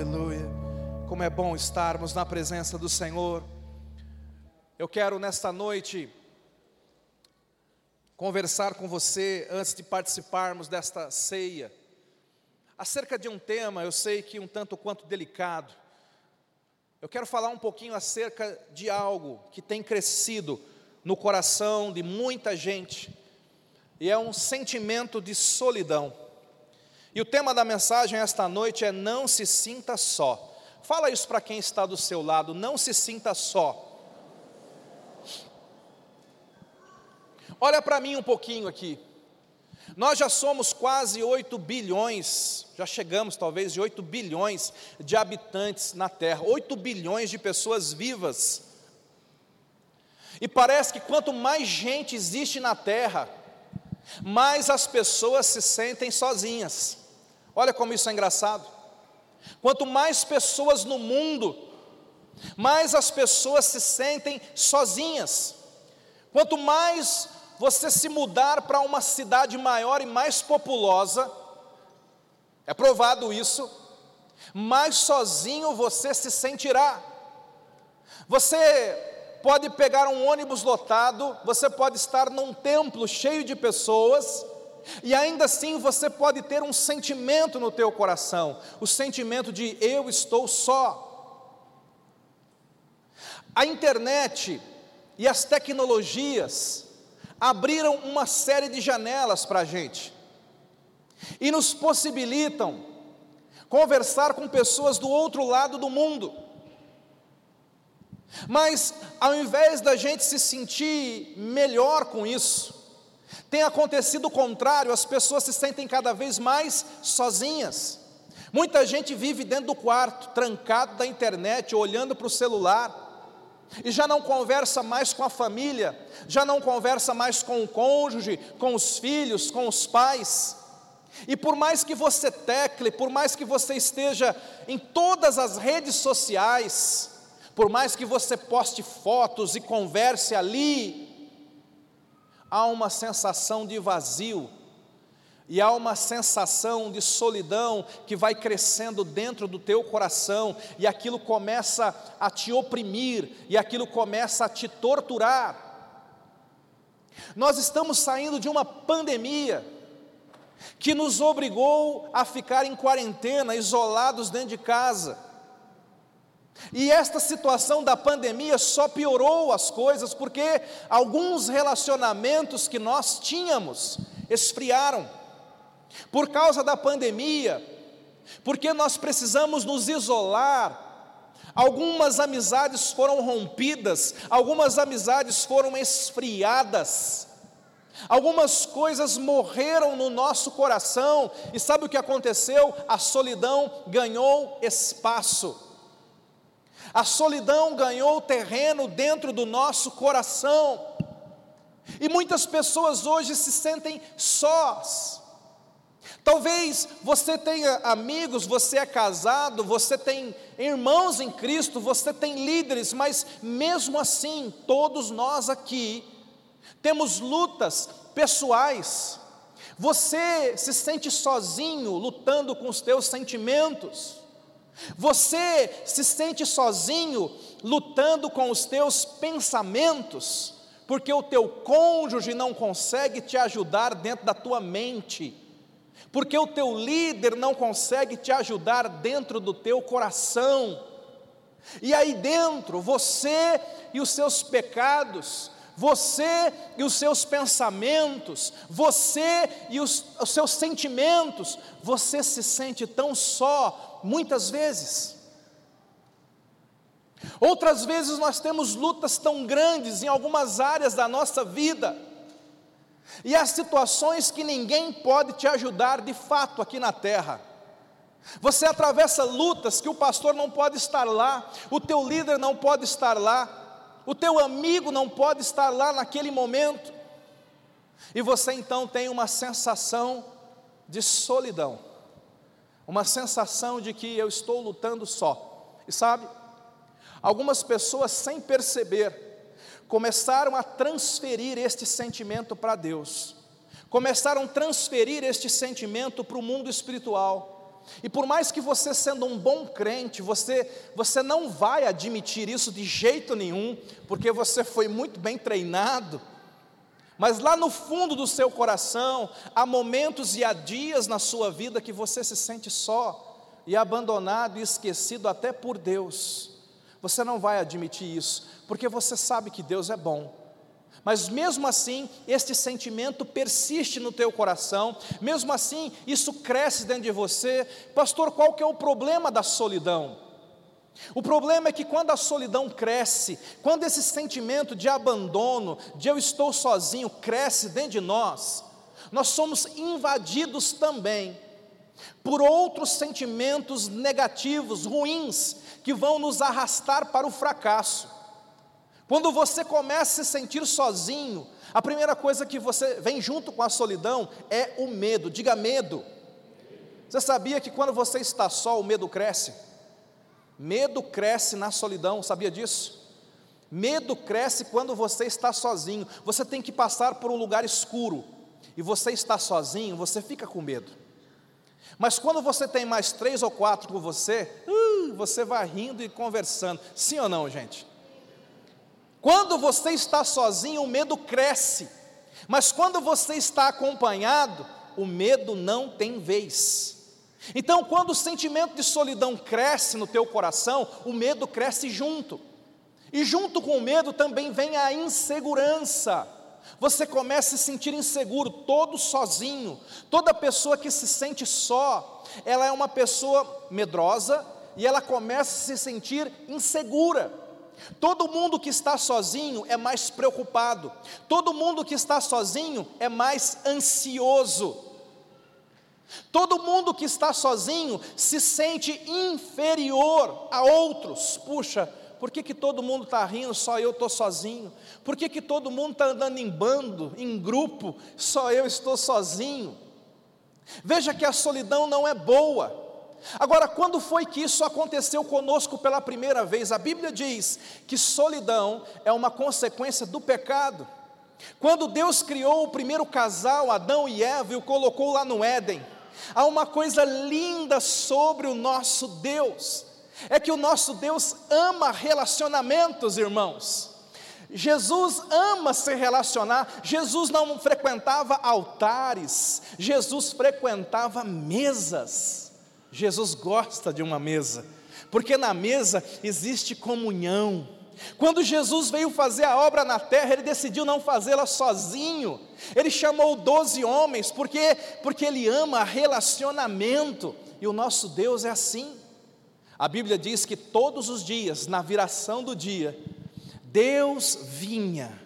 Aleluia. Como é bom estarmos na presença do Senhor. Eu quero nesta noite conversar com você antes de participarmos desta ceia, acerca de um tema, eu sei que um tanto quanto delicado. Eu quero falar um pouquinho acerca de algo que tem crescido no coração de muita gente, e é um sentimento de solidão. E o tema da mensagem esta noite é: Não se sinta só. Fala isso para quem está do seu lado, não se sinta só. Olha para mim um pouquinho aqui. Nós já somos quase 8 bilhões, já chegamos talvez de 8 bilhões de habitantes na Terra, 8 bilhões de pessoas vivas. E parece que quanto mais gente existe na Terra, mais as pessoas se sentem sozinhas. Olha como isso é engraçado. Quanto mais pessoas no mundo, mais as pessoas se sentem sozinhas. Quanto mais você se mudar para uma cidade maior e mais populosa, é provado isso, mais sozinho você se sentirá. Você pode pegar um ônibus lotado, você pode estar num templo cheio de pessoas, e ainda assim você pode ter um sentimento no teu coração, o sentimento de eu estou só. A internet e as tecnologias abriram uma série de janelas para a gente e nos possibilitam conversar com pessoas do outro lado do mundo. Mas ao invés da gente se sentir melhor com isso, tem acontecido o contrário, as pessoas se sentem cada vez mais sozinhas. Muita gente vive dentro do quarto, trancado da internet, olhando para o celular, e já não conversa mais com a família, já não conversa mais com o cônjuge, com os filhos, com os pais. E por mais que você tecle, por mais que você esteja em todas as redes sociais, por mais que você poste fotos e converse ali, há uma sensação de vazio, e há uma sensação de solidão que vai crescendo dentro do teu coração, e aquilo começa a te oprimir, e aquilo começa a te torturar. Nós estamos saindo de uma pandemia, que nos obrigou a ficar em quarentena, isolados dentro de casa. E esta situação da pandemia só piorou as coisas, porque alguns relacionamentos que nós tínhamos esfriaram. Por causa da pandemia, porque nós precisamos nos isolar, algumas amizades foram rompidas, algumas amizades foram esfriadas. Algumas coisas morreram no nosso coração, e sabe o que aconteceu? A solidão ganhou espaço. A solidão ganhou terreno dentro do nosso coração. E muitas pessoas hoje se sentem sós. Talvez você tenha amigos, você é casado, você tem irmãos em Cristo, você tem líderes, mas mesmo assim, todos nós aqui temos lutas pessoais. Você se sente sozinho lutando com os teus sentimentos. Você se sente sozinho lutando com os teus pensamentos, porque o teu cônjuge não consegue te ajudar dentro da tua mente, porque o teu líder não consegue te ajudar dentro do teu coração. E aí dentro, você e os seus pecados, você e os seus pensamentos, você e os, os, seus sentimentos, você se sente tão só, muitas vezes. Outras vezes nós temos lutas tão grandes em algumas áreas da nossa vida, e há situações que ninguém pode te ajudar de fato aqui na terra. Você atravessa lutas que o pastor não pode estar lá, o teu líder não pode estar lá, o teu amigo não pode estar lá naquele momento, e você então tem uma sensação de solidão, uma sensação de que eu estou lutando só, e sabe, algumas pessoas sem perceber, começaram a transferir este sentimento para Deus, começaram a transferir este sentimento para o mundo espiritual, E por mais que você sendo um bom crente, você você não vai admitir isso de jeito nenhum, porque você foi muito bem treinado. Mas lá no fundo do seu coração, há momentos e há dias na sua vida que você se sente só e abandonado e esquecido até por Deus. Você não vai admitir isso, porque você sabe que Deus é bom. Mas mesmo assim, este sentimento persiste no teu coração, mesmo assim, isso cresce dentro de você. Pastor, qual que é o problema da solidão? O problema é que quando a solidão cresce, quando esse sentimento de abandono, de eu estou sozinho, cresce dentro de nós, nós somos invadidos também por outros sentimentos negativos, ruins, que vão nos arrastar para o fracasso. Quando você começa a se sentir sozinho, a primeira coisa que você vem junto com a solidão é o medo. Diga medo. Você sabia que quando você está só, o medo cresce? Medo cresce na solidão, sabia disso? Medo cresce quando você está sozinho. Você tem que passar por um lugar escuro e você está sozinho, você fica com medo. Mas quando você tem mais três ou quatro com você, uh, você vai rindo e conversando. Sim ou não, gente? Quando você está sozinho, o medo cresce. Mas quando você está acompanhado, o medo não tem vez. Então, quando o sentimento de solidão cresce no teu coração, o medo cresce junto. E junto com o medo também vem a insegurança. Você começa a se sentir inseguro, todo sozinho. Toda pessoa que se sente só, ela é uma pessoa medrosa e ela começa a se sentir insegura. Todo mundo que está sozinho é mais preocupado. Todo mundo que está sozinho é mais ansioso. Todo mundo que está sozinho se sente inferior a outros. Puxa, por que, que todo mundo está rindo, só eu estou sozinho? Por que, que todo mundo está andando em bando, em grupo, só eu estou sozinho? Veja que a solidão não é boa. Agora, quando foi que isso aconteceu conosco pela primeira vez? A Bíblia diz que solidão é uma consequência do pecado. Quando Deus criou o primeiro casal, Adão e Eva, e o colocou lá no Éden, há uma coisa linda sobre o nosso Deus é que o nosso Deus ama relacionamentos, irmãos. Jesus ama se relacionar. Jesus não frequentava altares, Jesus frequentava mesas. Jesus gosta de uma mesa, porque na mesa existe comunhão. Quando Jesus veio fazer a obra na terra, ele decidiu não fazê-la sozinho. Ele chamou doze homens, porque porque ele ama relacionamento. E o nosso Deus é assim. A Bíblia diz que todos os dias, na viração do dia, Deus vinha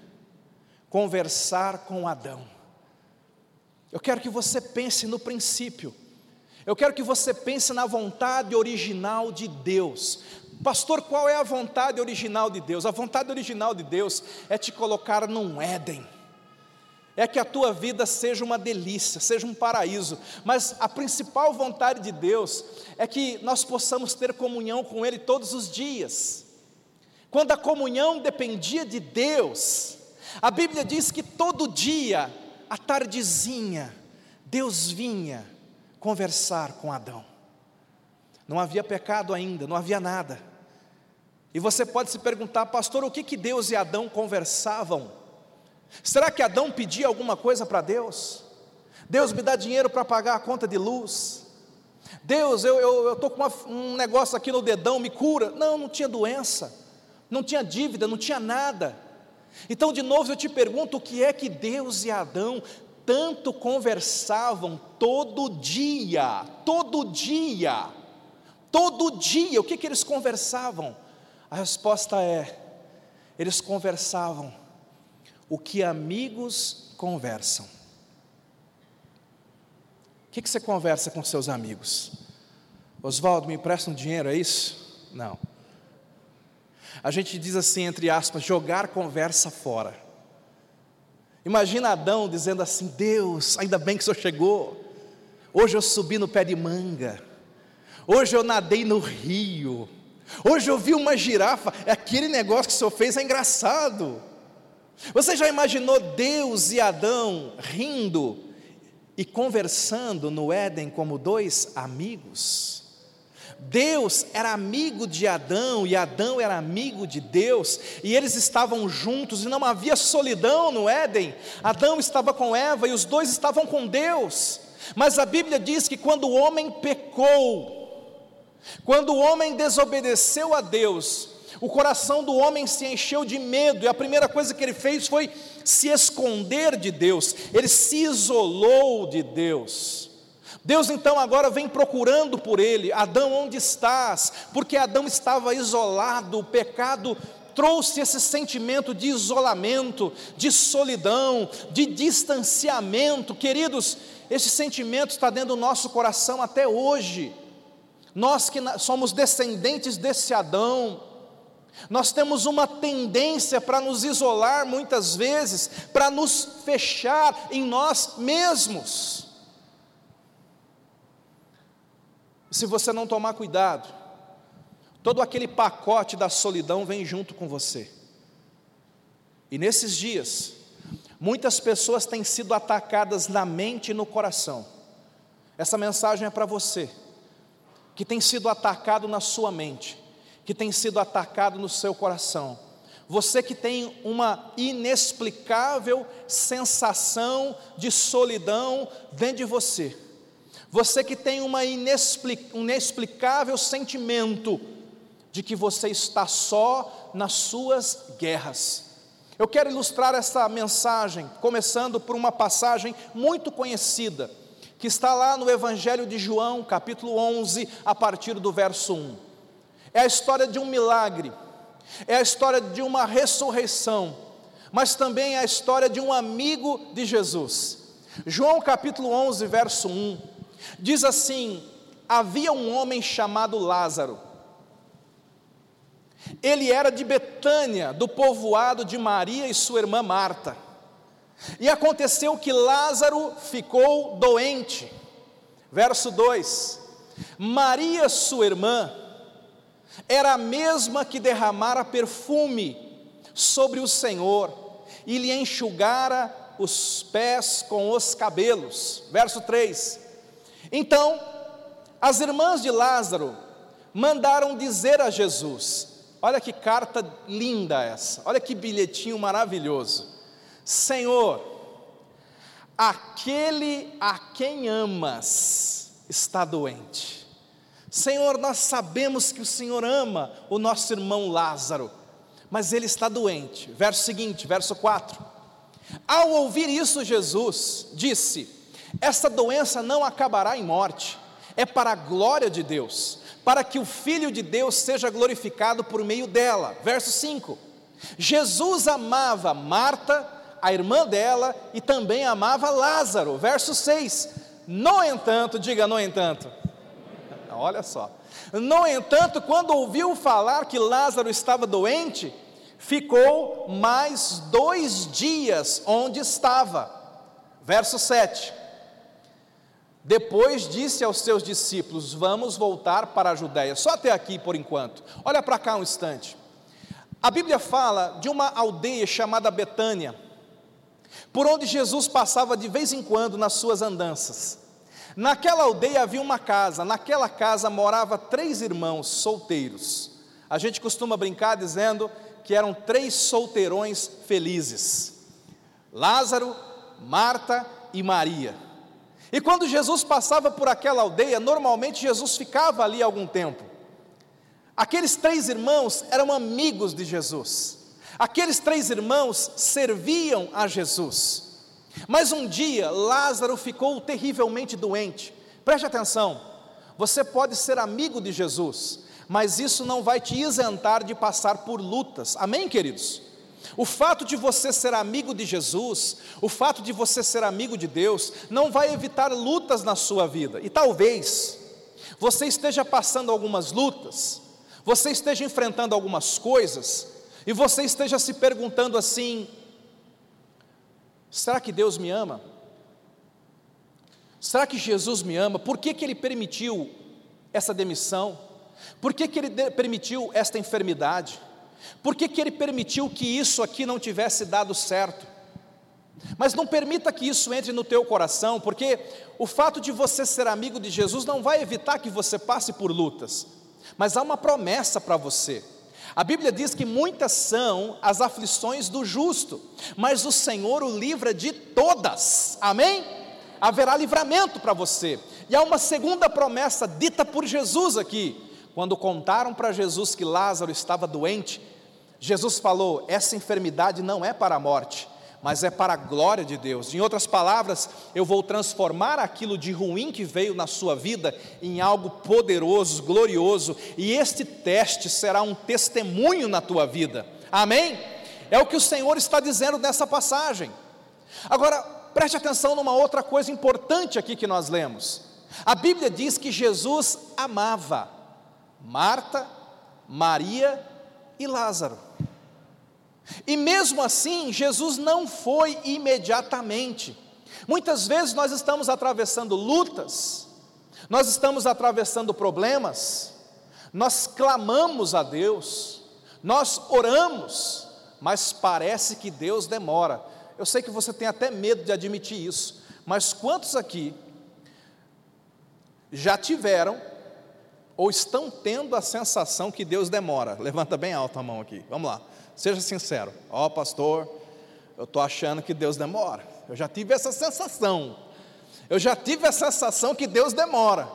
conversar com Adão. Eu quero que você pense no princípio, eu quero que você pense na vontade original de Deus. Pastor, qual é a vontade original de Deus? A vontade original de Deus é te colocar num Éden é que a tua vida seja uma delícia, seja um paraíso, mas a principal vontade de Deus é que nós possamos ter comunhão com Ele todos os dias. Quando a comunhão dependia de Deus, a Bíblia diz que todo dia, à tardezinha, Deus vinha conversar com Adão. Não havia pecado ainda, não havia nada. E você pode se perguntar, pastor, o que, que Deus e Adão conversavam? Será que Adão pedia alguma coisa para Deus? Deus me dá dinheiro para pagar a conta de luz. Deus, eu estou com uma, um negócio aqui no dedão, me cura. Não, não tinha doença, não tinha dívida, não tinha nada. Então, de novo, eu te pergunto: o que é que Deus e Adão tanto conversavam todo dia? Todo dia, todo dia, o que, que eles conversavam? A resposta é: eles conversavam o que amigos conversam. O que, que você conversa com seus amigos? Oswaldo, me empresta um dinheiro, é isso? Não. A gente diz assim, entre aspas, jogar conversa fora. Imagina Adão dizendo assim: Deus, ainda bem que o senhor chegou. Hoje eu subi no pé de manga. Hoje eu nadei no rio. Hoje eu vi uma girafa. Aquele negócio que o senhor fez é engraçado. Você já imaginou Deus e Adão rindo e conversando no Éden como dois amigos. Deus era amigo de Adão e Adão era amigo de Deus, e eles estavam juntos e não havia solidão no Éden. Adão estava com Eva e os dois estavam com Deus. Mas a Bíblia diz que quando o homem pecou, quando o homem desobedeceu a Deus, o coração do homem se encheu de medo, e a primeira coisa que ele fez foi se esconder de Deus, ele se isolou de Deus. Deus então agora vem procurando por ele, Adão, onde estás? Porque Adão estava isolado, o pecado trouxe esse sentimento de isolamento, de solidão, de distanciamento. Queridos, esse sentimento está dentro do nosso coração até hoje. Nós que somos descendentes desse Adão, nós temos uma tendência para nos isolar muitas vezes, para nos fechar em nós mesmos. Se você não tomar cuidado, todo aquele pacote da solidão vem junto com você. E nesses dias, muitas pessoas têm sido atacadas na mente e no coração. Essa mensagem é para você, que tem sido atacado na sua mente que tem sido atacado no seu coração. Você que tem uma inexplicável sensação de solidão dentro de você. Você que tem uma inexplic, um inexplicável sentimento de que você está só nas suas guerras. Eu quero ilustrar essa mensagem, começando por uma passagem muito conhecida, que está lá no Evangelho de João, capítulo 11, a partir do verso 1. É a história de um milagre, é a história de uma ressurreição, mas também é a história de um amigo de Jesus. João capítulo 11, verso 1, diz assim: Havia um homem chamado Lázaro. Ele era de Betânia, do povoado de Maria e sua irmã Marta. E aconteceu que Lázaro ficou doente. Verso 2: Maria, sua irmã, era a mesma que derramara perfume sobre o Senhor e lhe enxugara os pés com os cabelos. Verso 3: Então, as irmãs de Lázaro mandaram dizer a Jesus: Olha que carta linda essa, olha que bilhetinho maravilhoso. Senhor, aquele a quem amas está doente. Senhor, nós sabemos que o Senhor ama o nosso irmão Lázaro, mas ele está doente. Verso seguinte, verso 4. Ao ouvir isso, Jesus disse: Essa doença não acabará em morte, é para a glória de Deus, para que o Filho de Deus seja glorificado por meio dela. Verso 5. Jesus amava Marta, a irmã dela, e também amava Lázaro. Verso 6. No entanto, diga no entanto olha só. No entanto, quando ouviu falar que Lázaro estava doente, ficou mais dois dias onde estava. Verso 7. Depois disse aos seus discípulos: Vamos voltar para a Judéia. Só até aqui por enquanto. Olha para cá um instante. A Bíblia fala de uma aldeia chamada Betânia, por onde Jesus passava de vez em quando nas suas andanças. Naquela aldeia havia uma casa, naquela casa morava três irmãos solteiros. A gente costuma brincar dizendo que eram três solteirões felizes: Lázaro, Marta e Maria. E quando Jesus passava por aquela aldeia, normalmente Jesus ficava ali algum tempo. Aqueles três irmãos eram amigos de Jesus. Aqueles três irmãos serviam a Jesus. Mas um dia Lázaro ficou terrivelmente doente. Preste atenção, você pode ser amigo de Jesus, mas isso não vai te isentar de passar por lutas. Amém, queridos? O fato de você ser amigo de Jesus, o fato de você ser amigo de Deus, não vai evitar lutas na sua vida. E talvez você esteja passando algumas lutas, você esteja enfrentando algumas coisas, e você esteja se perguntando assim: Será que Deus me ama? Será que Jesus me ama? Por que, que Ele permitiu essa demissão? Por que, que Ele permitiu esta enfermidade? Por que, que Ele permitiu que isso aqui não tivesse dado certo? Mas não permita que isso entre no teu coração, porque o fato de você ser amigo de Jesus não vai evitar que você passe por lutas, mas há uma promessa para você. A Bíblia diz que muitas são as aflições do justo, mas o Senhor o livra de todas, amém? Haverá livramento para você, e há uma segunda promessa dita por Jesus aqui, quando contaram para Jesus que Lázaro estava doente, Jesus falou: essa enfermidade não é para a morte, mas é para a glória de Deus. Em outras palavras, eu vou transformar aquilo de ruim que veio na sua vida em algo poderoso, glorioso, e este teste será um testemunho na tua vida. Amém? É o que o Senhor está dizendo nessa passagem. Agora, preste atenção numa outra coisa importante aqui que nós lemos. A Bíblia diz que Jesus amava Marta, Maria e Lázaro. E mesmo assim, Jesus não foi imediatamente. Muitas vezes nós estamos atravessando lutas, nós estamos atravessando problemas, nós clamamos a Deus, nós oramos, mas parece que Deus demora. Eu sei que você tem até medo de admitir isso, mas quantos aqui já tiveram ou estão tendo a sensação que Deus demora? Levanta bem alto a mão aqui, vamos lá. Seja sincero. Ó, oh, pastor, eu estou achando que Deus demora. Eu já tive essa sensação. Eu já tive a sensação que Deus demora.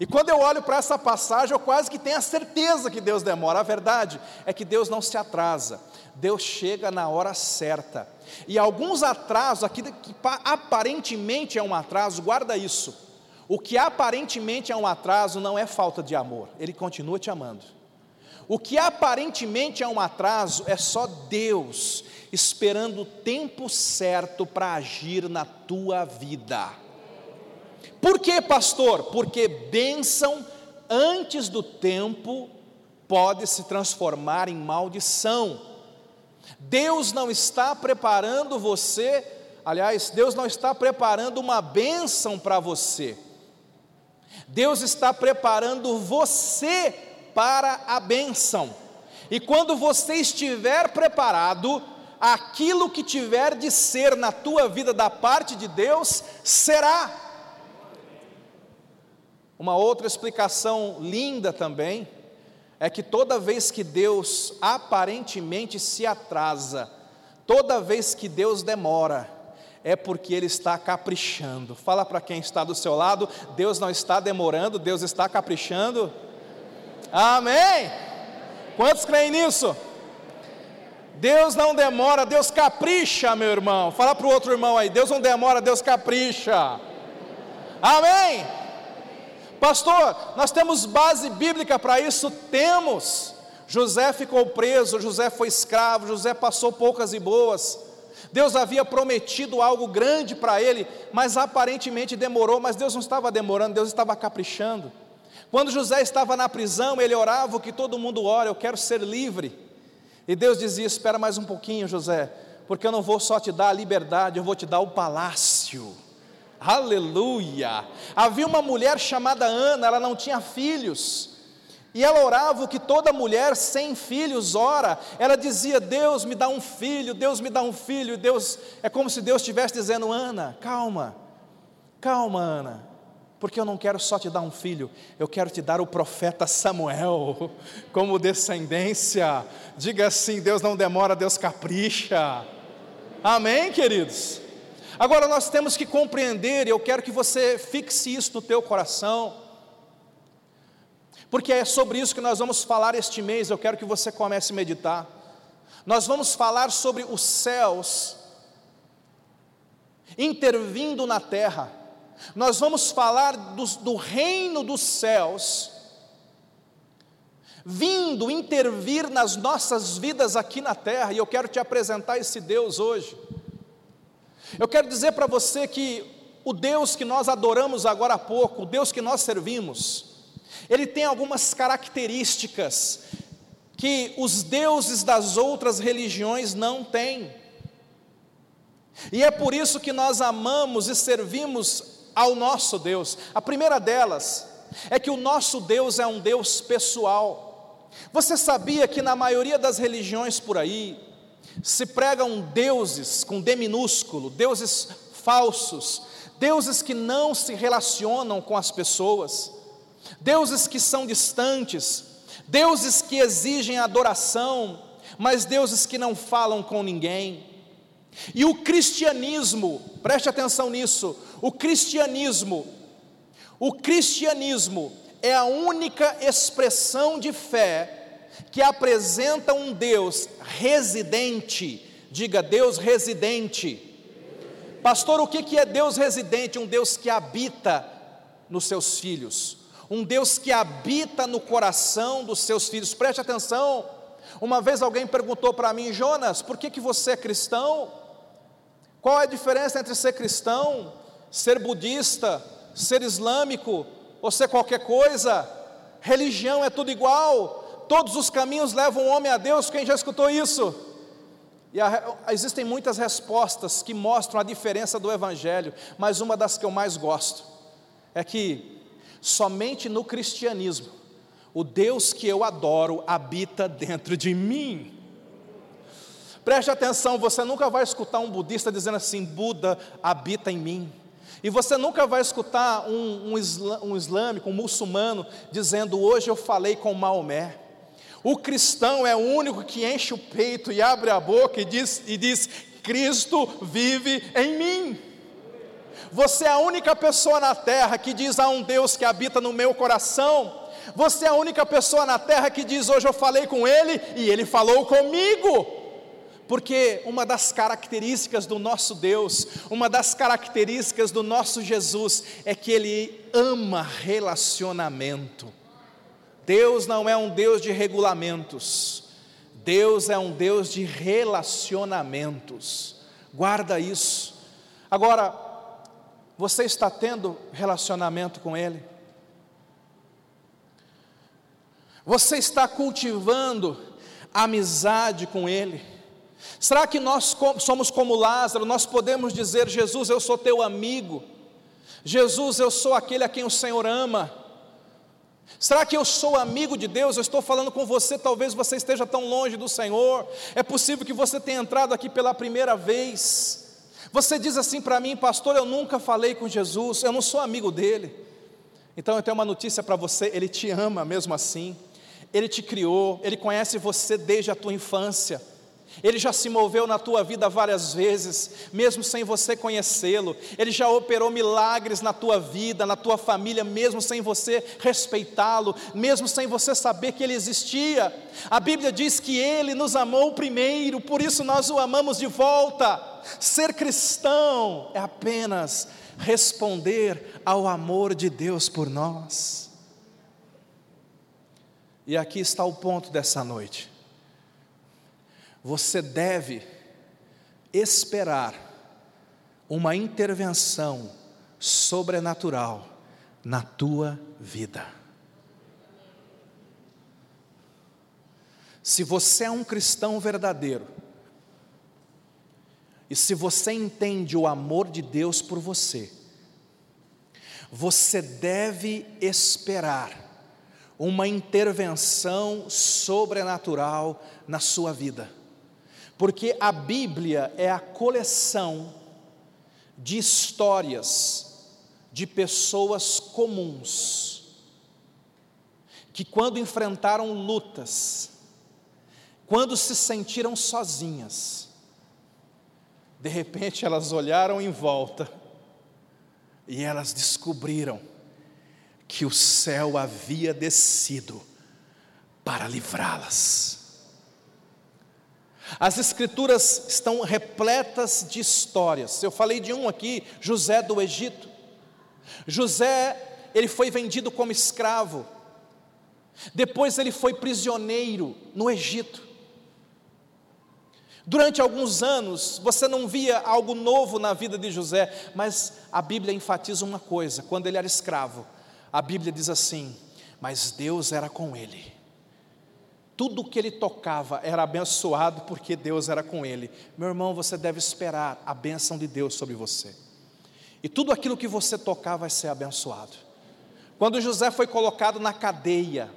E quando eu olho para essa passagem, eu quase que tenho a certeza que Deus demora. A verdade é que Deus não se atrasa. Deus chega na hora certa. E alguns atrasos, aqui que aparentemente é um atraso, guarda isso. O que aparentemente é um atraso não é falta de amor, Ele continua te amando. O que aparentemente é um atraso é só Deus esperando o tempo certo para agir na tua vida. Por que, pastor? Porque bênção antes do tempo pode se transformar em maldição. Deus não está preparando você, aliás, Deus não está preparando uma bênção para você. Deus está preparando você para a bênção. E quando você estiver preparado, aquilo que tiver de ser na tua vida da parte de Deus, será. Uma outra explicação linda também é que toda vez que Deus aparentemente se atrasa, toda vez que Deus demora, é porque Ele está caprichando. Fala para quem está do seu lado: Deus não está demorando, Deus está caprichando. Amém? Quantos creem nisso? Deus não demora, Deus capricha, meu irmão. Fala para o outro irmão aí: Deus não demora, Deus capricha. Amém? Pastor, nós temos base bíblica para isso? Temos. José ficou preso, José foi escravo, José passou poucas e boas. Deus havia prometido algo grande para ele, mas aparentemente demorou, mas Deus não estava demorando, Deus estava caprichando. Quando José estava na prisão, ele orava o que todo mundo ora: Eu quero ser livre. E Deus dizia: Espera mais um pouquinho, José, porque eu não vou só te dar a liberdade, eu vou te dar o palácio. Aleluia! Havia uma mulher chamada Ana, ela não tinha filhos. E ela orava o que toda mulher sem filhos ora. Ela dizia: Deus me dá um filho, Deus me dá um filho. Deus é como se Deus estivesse dizendo: Ana, calma, calma, Ana porque eu não quero só te dar um filho, eu quero te dar o profeta Samuel como descendência. Diga assim: Deus não demora, Deus capricha. Amém, queridos? Agora nós temos que compreender, e eu quero que você fixe isso no teu coração, porque é sobre isso que nós vamos falar este mês, eu quero que você comece a meditar. Nós vamos falar sobre os céus intervindo na terra nós vamos falar do, do reino dos céus, vindo intervir nas nossas vidas aqui na terra, e eu quero te apresentar esse Deus hoje. Eu quero dizer para você que o Deus que nós adoramos agora há pouco, o Deus que nós servimos, ele tem algumas características que os deuses das outras religiões não têm. E é por isso que nós amamos e servimos ao nosso Deus. A primeira delas é que o nosso Deus é um Deus pessoal. Você sabia que na maioria das religiões por aí, se pregam deuses com D minúsculo, deuses falsos, deuses que não se relacionam com as pessoas, deuses que são distantes, deuses que exigem adoração, mas deuses que não falam com ninguém. E o cristianismo, preste atenção nisso, o cristianismo, o cristianismo é a única expressão de fé que apresenta um Deus residente, diga Deus residente. Pastor, o que é Deus residente? Um Deus que habita nos seus filhos, um Deus que habita no coração dos seus filhos. Preste atenção. Uma vez alguém perguntou para mim, Jonas, por que, que você é cristão? Qual é a diferença entre ser cristão, ser budista, ser islâmico ou ser qualquer coisa? Religião é tudo igual, todos os caminhos levam o homem a Deus. Quem já escutou isso? E a, existem muitas respostas que mostram a diferença do Evangelho, mas uma das que eu mais gosto é que somente no cristianismo o Deus que eu adoro habita dentro de mim. Preste atenção, você nunca vai escutar um budista dizendo assim: Buda habita em mim. E você nunca vai escutar um, um, um islâmico, um muçulmano, dizendo: Hoje eu falei com Maomé. O cristão é o único que enche o peito e abre a boca e diz, e diz: Cristo vive em mim. Você é a única pessoa na terra que diz: há um Deus que habita no meu coração. Você é a única pessoa na terra que diz: hoje eu falei com Ele e Ele falou comigo. Porque uma das características do nosso Deus, uma das características do nosso Jesus é que Ele ama relacionamento. Deus não é um Deus de regulamentos, Deus é um Deus de relacionamentos. Guarda isso. Agora, você está tendo relacionamento com Ele? Você está cultivando amizade com Ele? Será que nós somos como Lázaro, nós podemos dizer: Jesus, eu sou teu amigo, Jesus, eu sou aquele a quem o Senhor ama? Será que eu sou amigo de Deus? Eu estou falando com você, talvez você esteja tão longe do Senhor. É possível que você tenha entrado aqui pela primeira vez. Você diz assim para mim, pastor, eu nunca falei com Jesus, eu não sou amigo dele. Então eu tenho uma notícia para você, ele te ama mesmo assim. Ele te criou, ele conhece você desde a tua infância. Ele já se moveu na tua vida várias vezes, mesmo sem você conhecê-lo. Ele já operou milagres na tua vida, na tua família, mesmo sem você respeitá-lo, mesmo sem você saber que ele existia. A Bíblia diz que ele nos amou primeiro, por isso nós o amamos de volta. Ser cristão é apenas responder ao amor de Deus por nós. E aqui está o ponto dessa noite você deve esperar uma intervenção sobrenatural na tua vida. Se você é um cristão verdadeiro, e se você entende o amor de Deus por você, você deve esperar uma intervenção sobrenatural na sua vida porque a Bíblia é a coleção de histórias de pessoas comuns, que quando enfrentaram lutas, quando se sentiram sozinhas, de repente elas olharam em volta e elas descobriram que o céu havia descido para livrá-las. As escrituras estão repletas de histórias. Eu falei de um aqui, José do Egito. José, ele foi vendido como escravo. Depois ele foi prisioneiro no Egito. Durante alguns anos, você não via algo novo na vida de José, mas a Bíblia enfatiza uma coisa: quando ele era escravo, a Bíblia diz assim: mas Deus era com ele. Tudo que ele tocava era abençoado porque Deus era com ele. Meu irmão, você deve esperar a bênção de Deus sobre você. E tudo aquilo que você tocar vai ser abençoado. Quando José foi colocado na cadeia,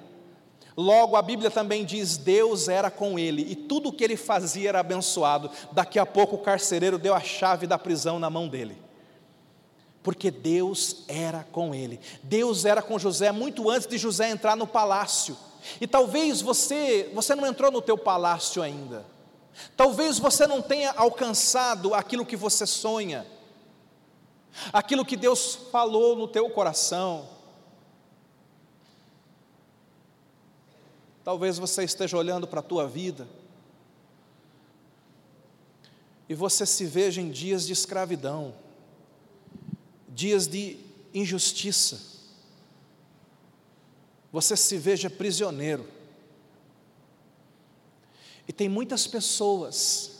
Logo, a Bíblia também diz: Deus era com ele e tudo o que ele fazia era abençoado. Daqui a pouco o carcereiro deu a chave da prisão na mão dele. Porque Deus era com ele. Deus era com José muito antes de José entrar no palácio. E talvez você, você não entrou no teu palácio ainda. Talvez você não tenha alcançado aquilo que você sonha. Aquilo que Deus falou no teu coração. Talvez você esteja olhando para a tua vida e você se veja em dias de escravidão, dias de injustiça. Você se veja prisioneiro. E tem muitas pessoas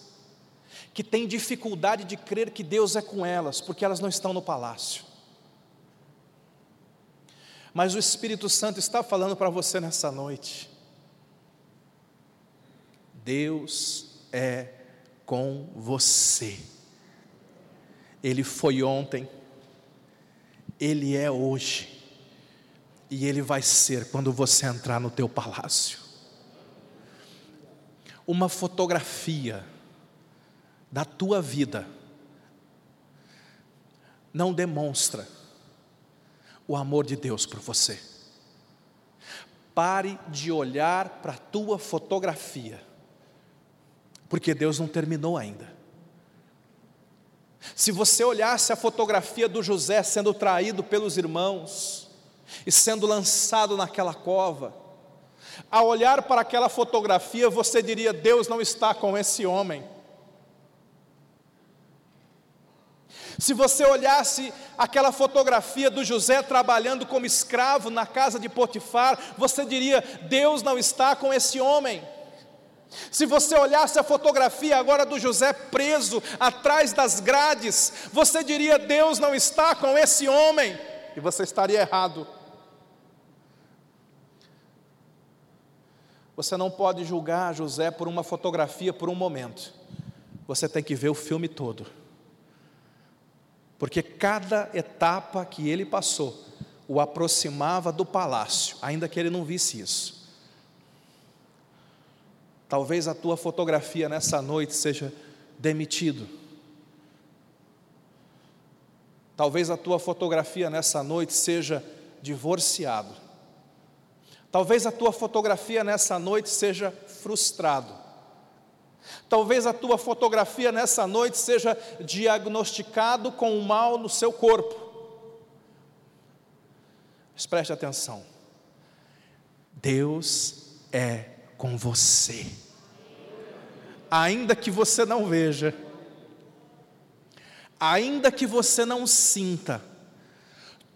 que têm dificuldade de crer que Deus é com elas, porque elas não estão no palácio. Mas o Espírito Santo está falando para você nessa noite. Deus é com você. Ele foi ontem, Ele é hoje, e Ele vai ser quando você entrar no teu palácio. Uma fotografia da tua vida não demonstra o amor de Deus por você. Pare de olhar para a tua fotografia porque Deus não terminou ainda. Se você olhasse a fotografia do José sendo traído pelos irmãos e sendo lançado naquela cova, ao olhar para aquela fotografia, você diria: Deus não está com esse homem. Se você olhasse aquela fotografia do José trabalhando como escravo na casa de Potifar, você diria: Deus não está com esse homem. Se você olhasse a fotografia agora do José preso atrás das grades, você diria: Deus não está com esse homem, e você estaria errado. Você não pode julgar José por uma fotografia por um momento, você tem que ver o filme todo, porque cada etapa que ele passou o aproximava do palácio, ainda que ele não visse isso. Talvez a tua fotografia nessa noite seja demitido. Talvez a tua fotografia nessa noite seja divorciado. Talvez a tua fotografia nessa noite seja frustrado. Talvez a tua fotografia nessa noite seja diagnosticado com um mal no seu corpo. Mas preste atenção. Deus é com você. Ainda que você não veja, ainda que você não sinta,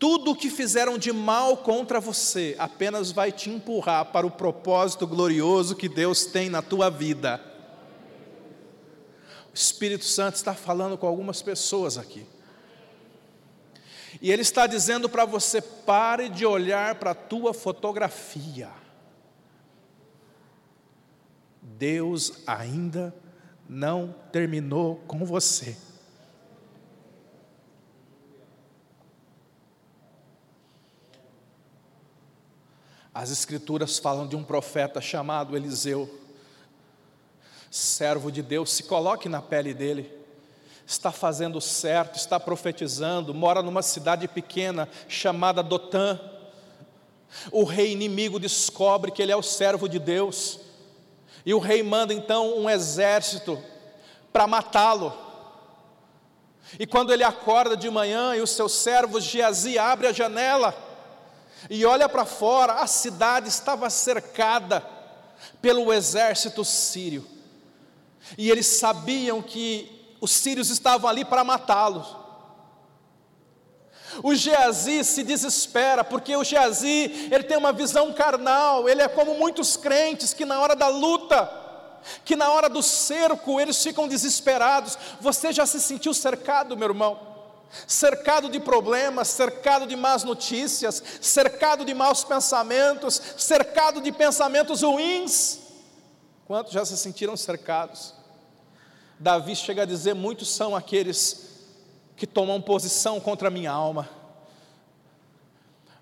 tudo o que fizeram de mal contra você apenas vai te empurrar para o propósito glorioso que Deus tem na tua vida. O Espírito Santo está falando com algumas pessoas aqui. E Ele está dizendo para você: pare de olhar para a tua fotografia. Deus ainda não terminou com você. As Escrituras falam de um profeta chamado Eliseu, servo de Deus, se coloque na pele dele, está fazendo certo, está profetizando, mora numa cidade pequena chamada Dotã. O rei inimigo descobre que ele é o servo de Deus, e o rei manda então um exército para matá-lo. E quando ele acorda de manhã e os seus servos Geazi abre a janela e olha para fora, a cidade estava cercada pelo exército sírio. E eles sabiam que os sírios estavam ali para matá-los. O Geazi se desespera, porque o Geazi, ele tem uma visão carnal, ele é como muitos crentes que na hora da luta, que na hora do cerco, eles ficam desesperados. Você já se sentiu cercado, meu irmão? Cercado de problemas, cercado de más notícias, cercado de maus pensamentos, cercado de pensamentos ruins. Quantos já se sentiram cercados? Davi chega a dizer: muitos são aqueles que tomam posição contra a minha alma.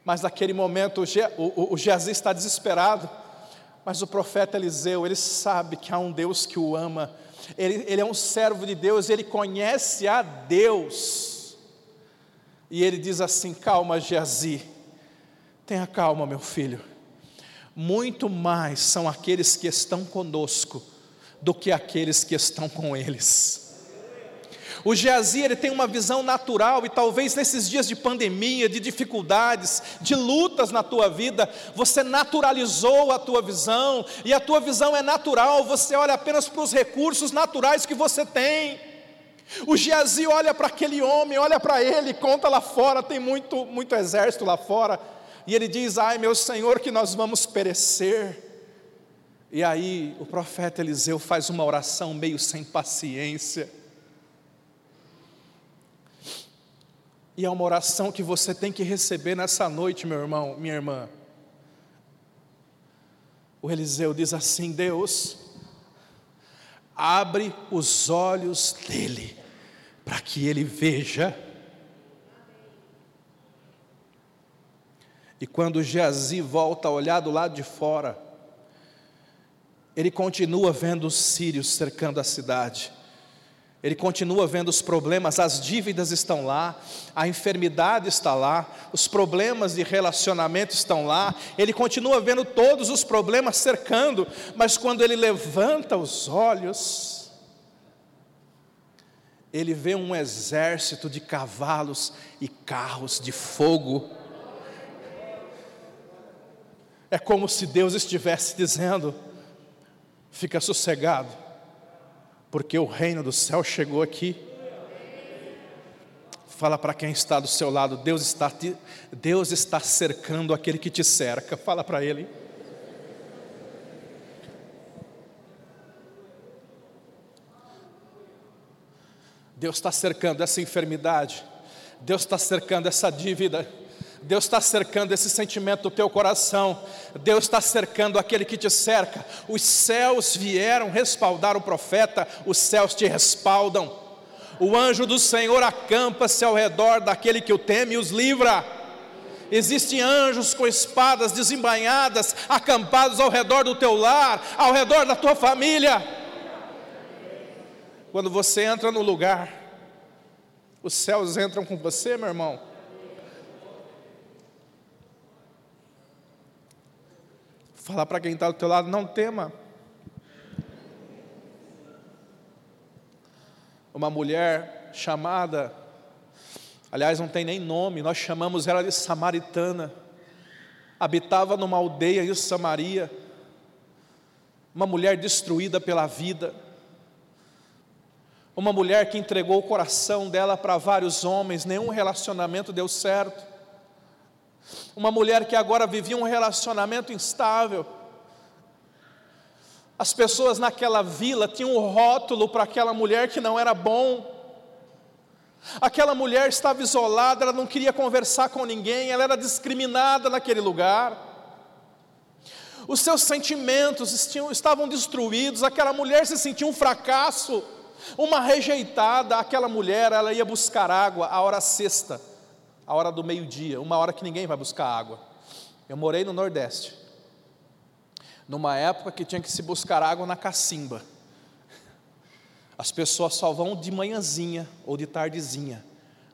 Mas naquele momento o, o, o Geazi está desesperado, Mas o profeta Eliseu, ele sabe que há um Deus que o ama, ele, ele é um servo de Deus, ele conhece a Deus. E ele diz assim: Calma, Geazi, tenha calma, meu filho. Muito mais são aqueles que estão conosco do que aqueles que estão com eles. O Geazi ele tem uma visão natural e talvez nesses dias de pandemia, de dificuldades, de lutas na tua vida, você naturalizou a tua visão e a tua visão é natural, você olha apenas para os recursos naturais que você tem. O Geazi olha para aquele homem, olha para ele, conta lá fora, tem muito, muito exército lá fora, e ele diz: Ai meu Senhor, que nós vamos perecer. E aí o profeta Eliseu faz uma oração meio sem paciência. E é uma oração que você tem que receber nessa noite, meu irmão, minha irmã. O Eliseu diz assim: Deus, abre os olhos dele, para que ele veja. E quando Geazi volta a olhar do lado de fora, ele continua vendo os sírios cercando a cidade. Ele continua vendo os problemas, as dívidas estão lá, a enfermidade está lá, os problemas de relacionamento estão lá, ele continua vendo todos os problemas cercando, mas quando ele levanta os olhos, ele vê um exército de cavalos e carros de fogo. É como se Deus estivesse dizendo: fica sossegado porque o reino do céu chegou aqui. Fala para quem está do seu lado, Deus está, te, Deus está cercando aquele que te cerca. Fala para ele. Deus está cercando essa enfermidade, Deus está cercando essa dívida, Deus está cercando esse sentimento do teu coração, Deus está cercando aquele que te cerca. Os céus vieram respaldar o profeta, os céus te respaldam. O anjo do Senhor acampa-se ao redor daquele que o teme e os livra. Existem anjos com espadas desembainhadas, acampados ao redor do teu lar, ao redor da tua família. Quando você entra no lugar, os céus entram com você, meu irmão. Falar para quem está do teu lado, não tema. Uma mulher chamada, aliás, não tem nem nome, nós chamamos ela de samaritana, habitava numa aldeia em Samaria, uma mulher destruída pela vida, uma mulher que entregou o coração dela para vários homens, nenhum relacionamento deu certo uma mulher que agora vivia um relacionamento instável. As pessoas naquela vila tinham um rótulo para aquela mulher que não era bom. Aquela mulher estava isolada, ela não queria conversar com ninguém, ela era discriminada naquele lugar. Os seus sentimentos estavam destruídos, aquela mulher se sentia um fracasso, uma rejeitada. Aquela mulher, ela ia buscar água à hora sexta a hora do meio-dia, uma hora que ninguém vai buscar água. Eu morei no Nordeste, numa época que tinha que se buscar água na cacimba. As pessoas só vão de manhãzinha ou de tardezinha,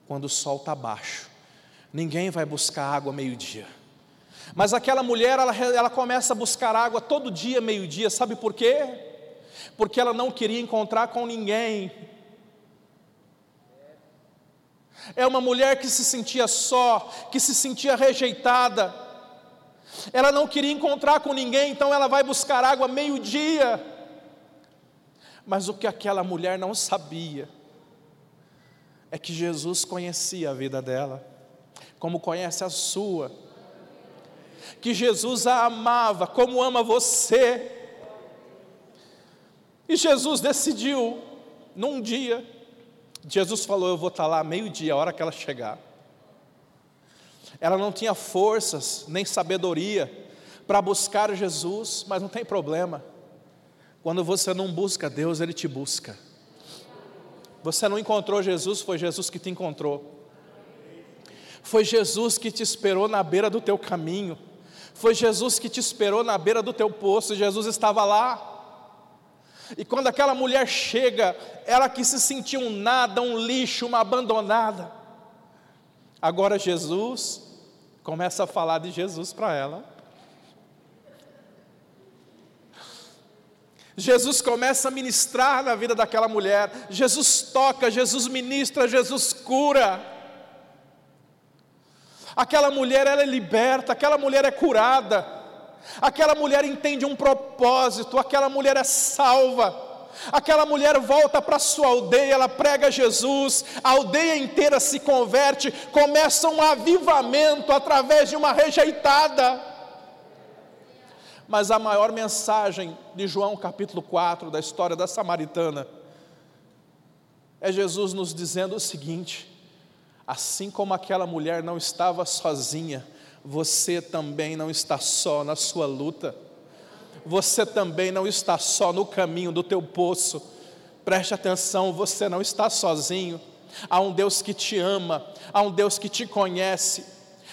quando o sol está baixo. Ninguém vai buscar água meio-dia. Mas aquela mulher, ela, ela começa a buscar água todo dia, meio-dia, sabe por quê? Porque ela não queria encontrar com ninguém, é uma mulher que se sentia só, que se sentia rejeitada. Ela não queria encontrar com ninguém, então ela vai buscar água meio-dia. Mas o que aquela mulher não sabia é que Jesus conhecia a vida dela, como conhece a sua. Que Jesus a amava, como ama você. E Jesus decidiu, num dia, Jesus falou: Eu vou estar lá meio-dia, a hora que ela chegar. Ela não tinha forças nem sabedoria para buscar Jesus, mas não tem problema. Quando você não busca Deus, Ele te busca. Você não encontrou Jesus, foi Jesus que te encontrou. Foi Jesus que te esperou na beira do teu caminho. Foi Jesus que te esperou na beira do teu poço, Jesus estava lá. E quando aquela mulher chega, ela que se sentiu um nada, um lixo, uma abandonada. Agora Jesus começa a falar de Jesus para ela. Jesus começa a ministrar na vida daquela mulher. Jesus toca, Jesus ministra, Jesus cura. Aquela mulher ela é liberta, aquela mulher é curada. Aquela mulher entende um propósito, aquela mulher é salva. Aquela mulher volta para sua aldeia, ela prega Jesus, a aldeia inteira se converte, começa um avivamento através de uma rejeitada. Mas a maior mensagem de João capítulo 4, da história da samaritana, é Jesus nos dizendo o seguinte: assim como aquela mulher não estava sozinha, você também não está só na sua luta, você também não está só no caminho do teu poço, preste atenção, você não está sozinho, há um Deus que te ama, há um Deus que te conhece,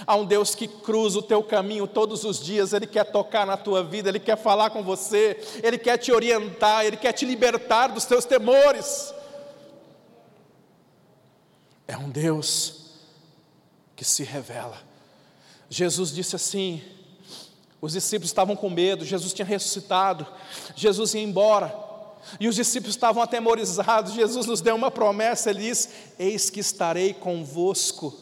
há um Deus que cruza o teu caminho todos os dias, Ele quer tocar na tua vida, Ele quer falar com você, Ele quer te orientar, Ele quer te libertar dos teus temores. É um Deus que se revela. Jesus disse assim: os discípulos estavam com medo, Jesus tinha ressuscitado, Jesus ia embora, e os discípulos estavam atemorizados. Jesus nos deu uma promessa, ele diz: Eis que estarei convosco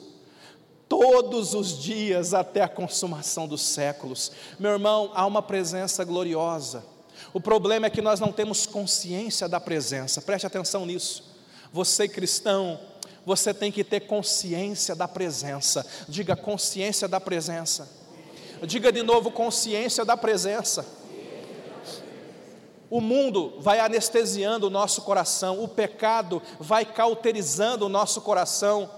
todos os dias até a consumação dos séculos. Meu irmão, há uma presença gloriosa. O problema é que nós não temos consciência da presença, preste atenção nisso. Você cristão, você tem que ter consciência da presença. Diga consciência da presença. Diga de novo consciência da presença. O mundo vai anestesiando o nosso coração, o pecado vai cauterizando o nosso coração.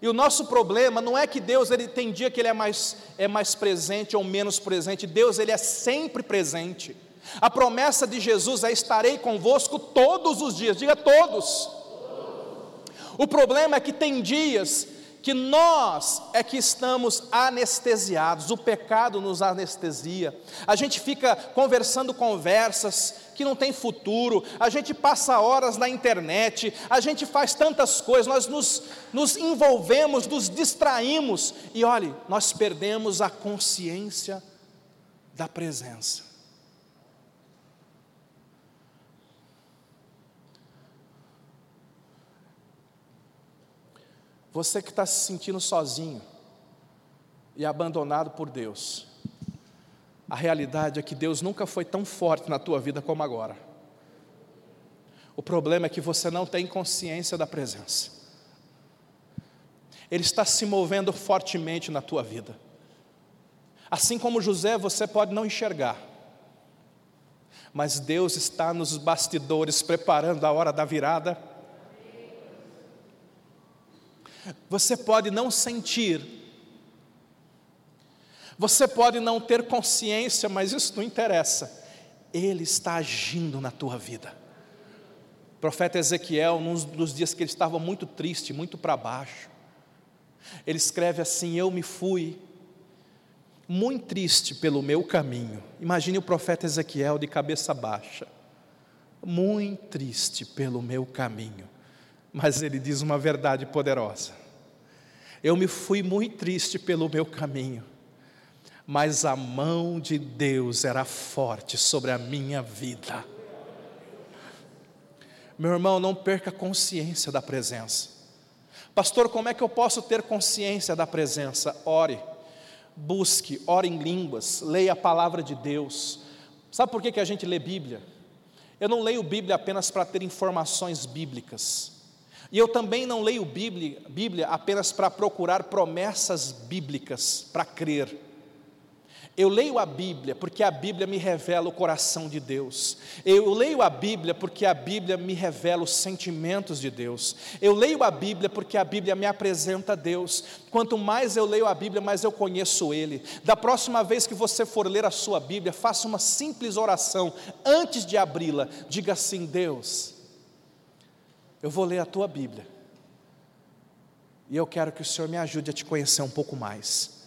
E o nosso problema não é que Deus ele tem dia que ele é mais é mais presente ou menos presente. Deus ele é sempre presente. A promessa de Jesus é estarei convosco todos os dias. Diga todos. O problema é que tem dias que nós é que estamos anestesiados, o pecado nos anestesia. A gente fica conversando conversas que não tem futuro, a gente passa horas na internet, a gente faz tantas coisas, nós nos, nos envolvemos, nos distraímos e olhe, nós perdemos a consciência da presença. Você que está se sentindo sozinho e abandonado por Deus, a realidade é que Deus nunca foi tão forte na tua vida como agora. O problema é que você não tem consciência da presença. Ele está se movendo fortemente na tua vida. Assim como José, você pode não enxergar, mas Deus está nos bastidores preparando a hora da virada você pode não sentir, você pode não ter consciência, mas isso não interessa. Ele está agindo na tua vida. O profeta Ezequiel, num dos dias que ele estava muito triste, muito para baixo, ele escreve assim: Eu me fui muito triste pelo meu caminho. Imagine o profeta Ezequiel de cabeça baixa, muito triste pelo meu caminho. Mas ele diz uma verdade poderosa. Eu me fui muito triste pelo meu caminho, mas a mão de Deus era forte sobre a minha vida. Meu irmão, não perca consciência da presença. Pastor, como é que eu posso ter consciência da presença? Ore, busque, ore em línguas, leia a palavra de Deus. Sabe por que, que a gente lê Bíblia? Eu não leio Bíblia apenas para ter informações bíblicas. E eu também não leio Bíblia, Bíblia apenas para procurar promessas bíblicas, para crer. Eu leio a Bíblia porque a Bíblia me revela o coração de Deus. Eu leio a Bíblia porque a Bíblia me revela os sentimentos de Deus. Eu leio a Bíblia porque a Bíblia me apresenta Deus. Quanto mais eu leio a Bíblia, mais eu conheço Ele. Da próxima vez que você for ler a sua Bíblia, faça uma simples oração antes de abri-la. Diga assim: Deus, eu vou ler a tua Bíblia. E eu quero que o Senhor me ajude a te conhecer um pouco mais.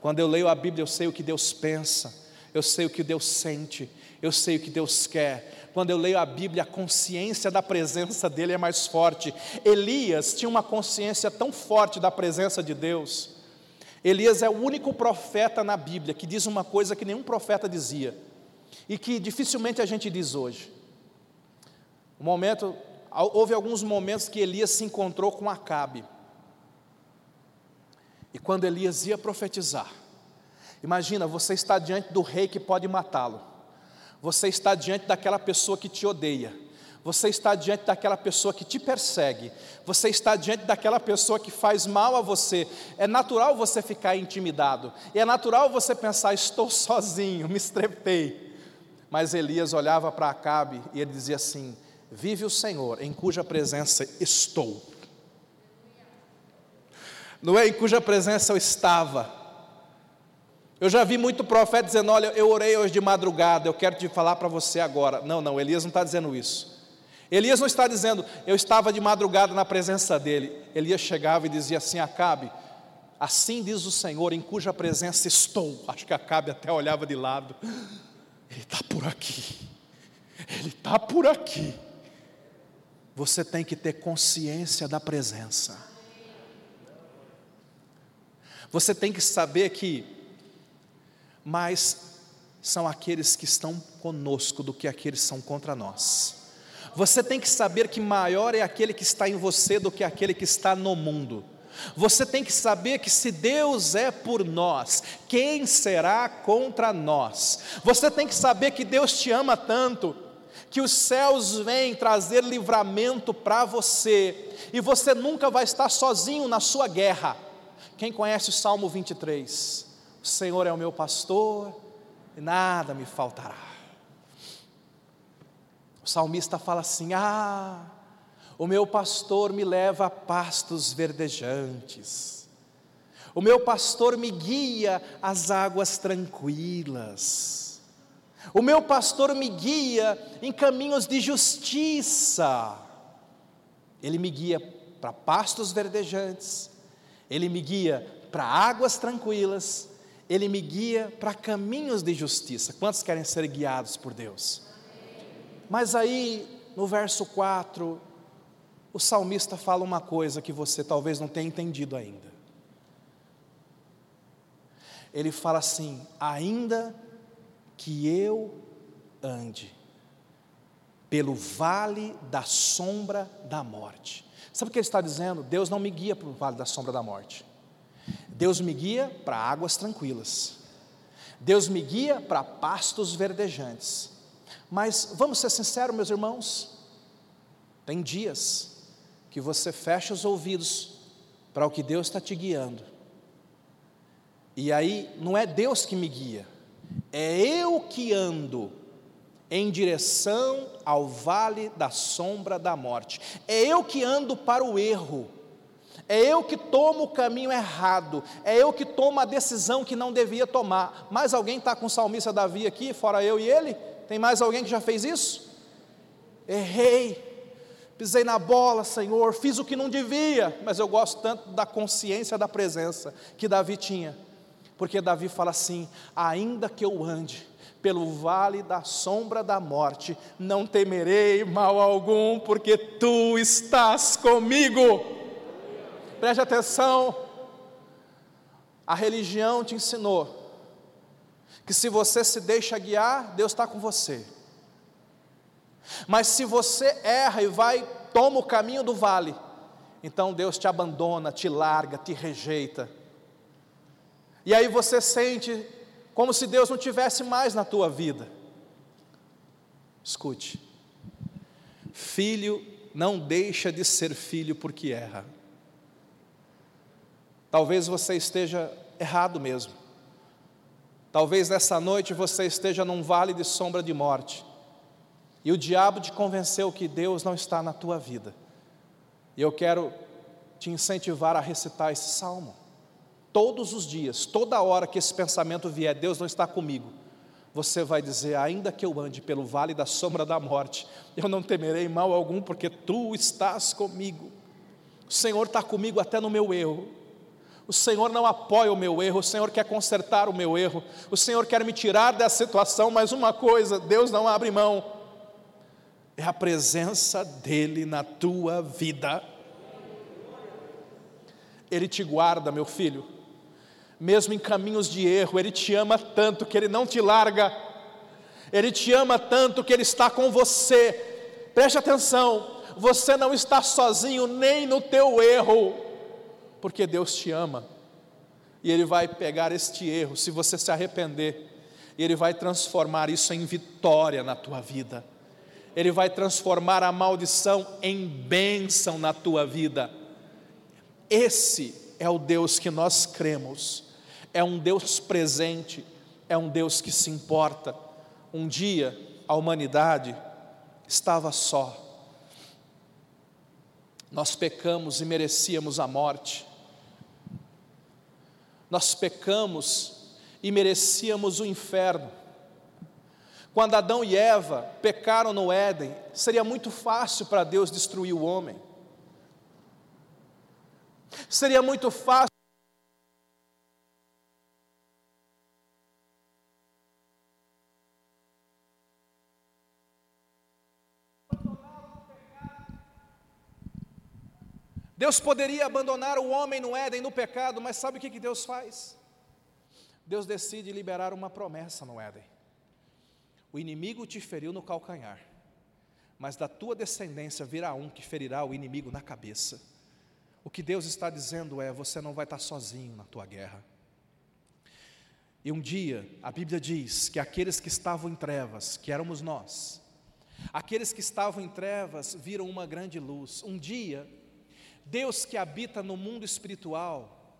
Quando eu leio a Bíblia, eu sei o que Deus pensa, eu sei o que Deus sente, eu sei o que Deus quer. Quando eu leio a Bíblia, a consciência da presença dele é mais forte. Elias tinha uma consciência tão forte da presença de Deus. Elias é o único profeta na Bíblia que diz uma coisa que nenhum profeta dizia e que dificilmente a gente diz hoje. Um momento, houve alguns momentos que Elias se encontrou com Acabe. E quando Elias ia profetizar, imagina, você está diante do rei que pode matá-lo. Você está diante daquela pessoa que te odeia. Você está diante daquela pessoa que te persegue, você está diante daquela pessoa que faz mal a você. É natural você ficar intimidado, e é natural você pensar: estou sozinho, me estrepei. Mas Elias olhava para Acabe e ele dizia assim: Vive o Senhor, em cuja presença estou. Não é em cuja presença eu estava. Eu já vi muito profeta dizendo: Olha, eu orei hoje de madrugada, eu quero te falar para você agora. Não, não, Elias não está dizendo isso. Elias não está dizendo, eu estava de madrugada na presença dele. Elias chegava e dizia assim: Acabe, assim diz o Senhor, em cuja presença estou. Acho que Acabe até olhava de lado. Ele está por aqui. Ele está por aqui. Você tem que ter consciência da presença. Você tem que saber que mais são aqueles que estão conosco do que aqueles que são contra nós. Você tem que saber que maior é aquele que está em você do que aquele que está no mundo. Você tem que saber que se Deus é por nós, quem será contra nós? Você tem que saber que Deus te ama tanto, que os céus vêm trazer livramento para você, e você nunca vai estar sozinho na sua guerra. Quem conhece o Salmo 23? O Senhor é o meu pastor e nada me faltará. O salmista fala assim: Ah, o meu pastor me leva a pastos verdejantes, o meu pastor me guia às águas tranquilas, o meu pastor me guia em caminhos de justiça, ele me guia para pastos verdejantes, ele me guia para águas tranquilas, ele me guia para caminhos de justiça. Quantos querem ser guiados por Deus? Mas aí, no verso 4, o salmista fala uma coisa que você talvez não tenha entendido ainda. Ele fala assim: ainda que eu ande pelo vale da sombra da morte. Sabe o que ele está dizendo? Deus não me guia para o vale da sombra da morte. Deus me guia para águas tranquilas. Deus me guia para pastos verdejantes. Mas vamos ser sinceros, meus irmãos, tem dias que você fecha os ouvidos para o que Deus está te guiando, e aí não é Deus que me guia, é eu que ando em direção ao vale da sombra da morte, é eu que ando para o erro, é eu que tomo o caminho errado, é eu que tomo a decisão que não devia tomar. Mas alguém está com o salmista Davi aqui, fora eu e ele? Tem mais alguém que já fez isso? Errei, pisei na bola, Senhor, fiz o que não devia, mas eu gosto tanto da consciência da presença que Davi tinha, porque Davi fala assim: ainda que eu ande pelo vale da sombra da morte, não temerei mal algum, porque tu estás comigo. Preste atenção, a religião te ensinou que se você se deixa guiar, Deus está com você. Mas se você erra e vai, toma o caminho do vale, então Deus te abandona, te larga, te rejeita. E aí você sente como se Deus não tivesse mais na tua vida. Escute, filho não deixa de ser filho porque erra. Talvez você esteja errado mesmo. Talvez nessa noite você esteja num vale de sombra de morte. E o diabo te convenceu que Deus não está na tua vida. E eu quero te incentivar a recitar esse salmo. Todos os dias, toda hora que esse pensamento vier, Deus não está comigo. Você vai dizer: ainda que eu ande pelo vale da sombra da morte, eu não temerei mal algum, porque tu estás comigo. O Senhor está comigo até no meu erro. O Senhor não apoia o meu erro, o Senhor quer consertar o meu erro, o Senhor quer me tirar dessa situação, mas uma coisa, Deus não abre mão, é a presença dEle na tua vida. Ele te guarda, meu filho, mesmo em caminhos de erro, Ele te ama tanto que Ele não te larga, Ele te ama tanto que Ele está com você. Preste atenção, você não está sozinho nem no teu erro porque Deus te ama. E Ele vai pegar este erro, se você se arrepender, e Ele vai transformar isso em vitória na tua vida. Ele vai transformar a maldição em bênção na tua vida. Esse é o Deus que nós cremos. É um Deus presente, é um Deus que se importa. Um dia a humanidade estava só. Nós pecamos e merecíamos a morte nós pecamos e merecíamos o inferno. Quando Adão e Eva pecaram no Éden, seria muito fácil para Deus destruir o homem. Seria muito fácil Deus poderia abandonar o homem no Éden, no pecado, mas sabe o que, Deus faz? Deus decide liberar uma promessa no Éden. O inimigo te feriu no calcanhar, mas da tua descendência virá um que ferirá o inimigo na cabeça. O que Deus está dizendo é: você não vai estar sozinho na tua guerra. E um dia, a Bíblia diz que aqueles que estavam em trevas, que éramos nós, aqueles que estavam em trevas viram uma grande luz. Um dia, Deus que habita no mundo espiritual,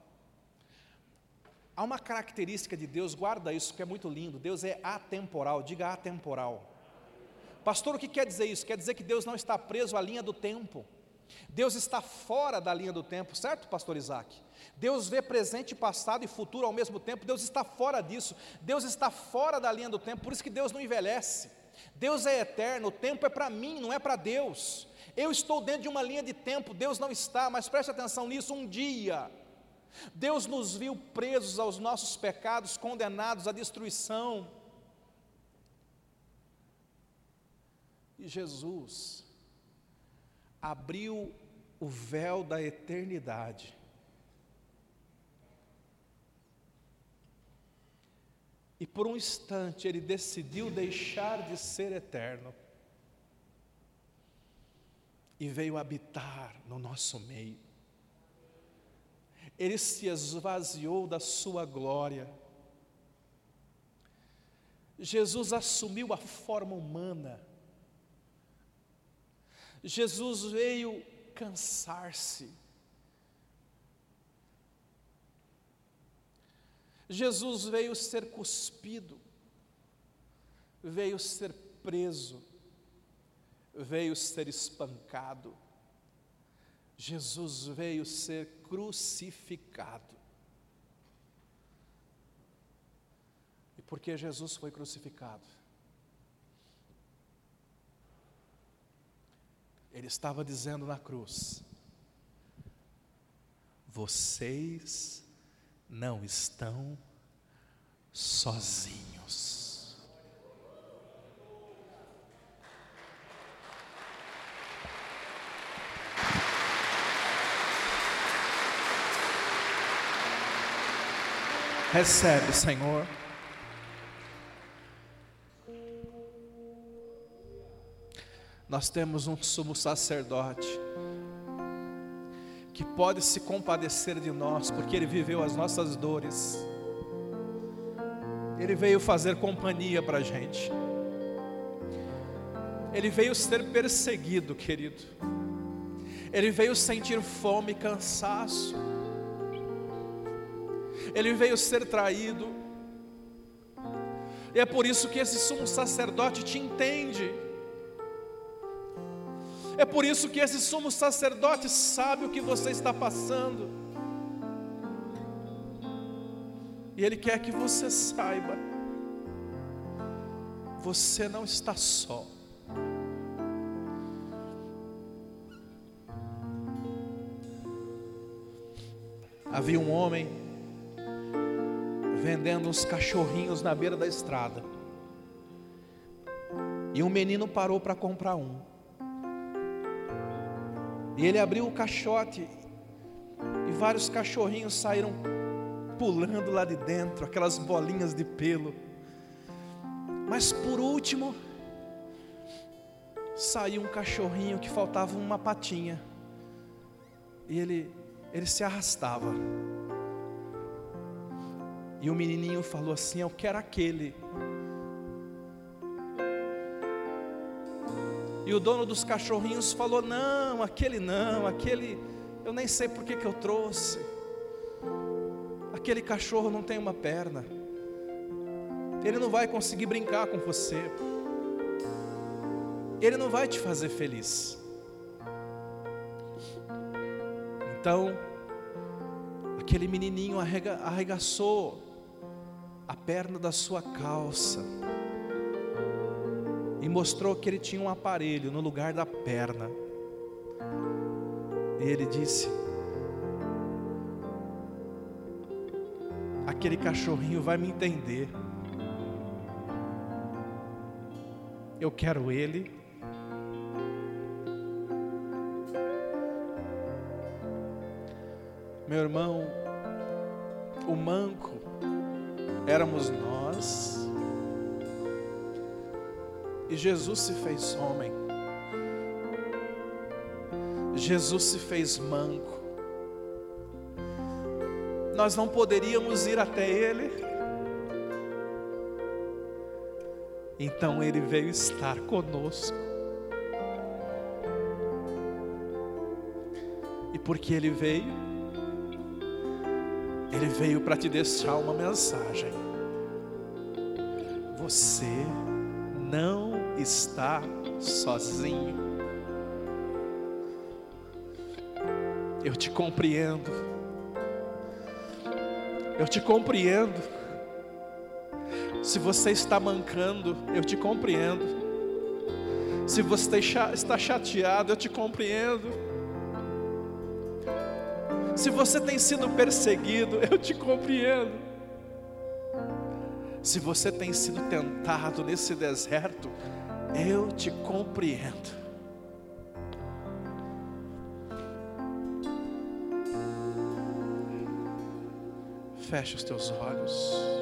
há uma característica de Deus, guarda isso que é muito lindo: Deus é atemporal, diga atemporal. Pastor, o que quer dizer isso? Quer dizer que Deus não está preso à linha do tempo. Deus está fora da linha do tempo, certo, pastor Isaac? Deus vê presente, passado e futuro ao mesmo tempo, Deus está fora disso, Deus está fora da linha do tempo, por isso que Deus não envelhece. Deus é eterno, o tempo é para mim, não é para Deus. Eu estou dentro de uma linha de tempo, Deus não está, mas preste atenção nisso: um dia, Deus nos viu presos aos nossos pecados, condenados à destruição. E Jesus abriu o véu da eternidade. E por um instante ele decidiu deixar de ser eterno e veio habitar no nosso meio. Ele se esvaziou da sua glória. Jesus assumiu a forma humana. Jesus veio cansar-se. Jesus veio ser cuspido, veio ser preso veio ser espancado, Jesus veio ser crucificado. E por que Jesus foi crucificado? Ele estava dizendo na cruz: vocês não estão sozinhos. Recebe, Senhor. Nós temos um sumo sacerdote que pode se compadecer de nós, porque ele viveu as nossas dores. Ele veio fazer companhia para a gente. Ele veio ser perseguido, querido. Ele veio sentir fome e cansaço ele veio ser traído. E é por isso que esse sumo sacerdote te entende. É por isso que esse sumo sacerdote sabe o que você está passando. E ele quer que você saiba. Você não está só. havia um homem vendendo uns cachorrinhos na beira da estrada. E um menino parou para comprar um. E ele abriu o caixote e vários cachorrinhos saíram pulando lá de dentro, aquelas bolinhas de pelo. Mas por último, saiu um cachorrinho que faltava uma patinha. E ele, ele se arrastava. E o menininho falou assim: Eu quero aquele. E o dono dos cachorrinhos falou: Não, aquele não, aquele eu nem sei por que, que eu trouxe. Aquele cachorro não tem uma perna. Ele não vai conseguir brincar com você. Ele não vai te fazer feliz. Então, aquele menininho arrega, arregaçou a perna da sua calça e mostrou que ele tinha um aparelho no lugar da perna. E ele disse: Aquele cachorrinho vai me entender. Eu quero ele. Meu irmão, o manco éramos nós, e Jesus se fez homem. Jesus se fez manco. Nós não poderíamos ir até Ele. Então Ele veio estar conosco. E porque Ele veio, Ele veio para te deixar uma mensagem. Você não está sozinho. Eu te compreendo. Eu te compreendo. Se você está mancando, eu te compreendo. Se você está chateado, eu te compreendo. Se você tem sido perseguido, eu te compreendo. Se você tem sido tentado nesse deserto, eu te compreendo. Feche os teus olhos.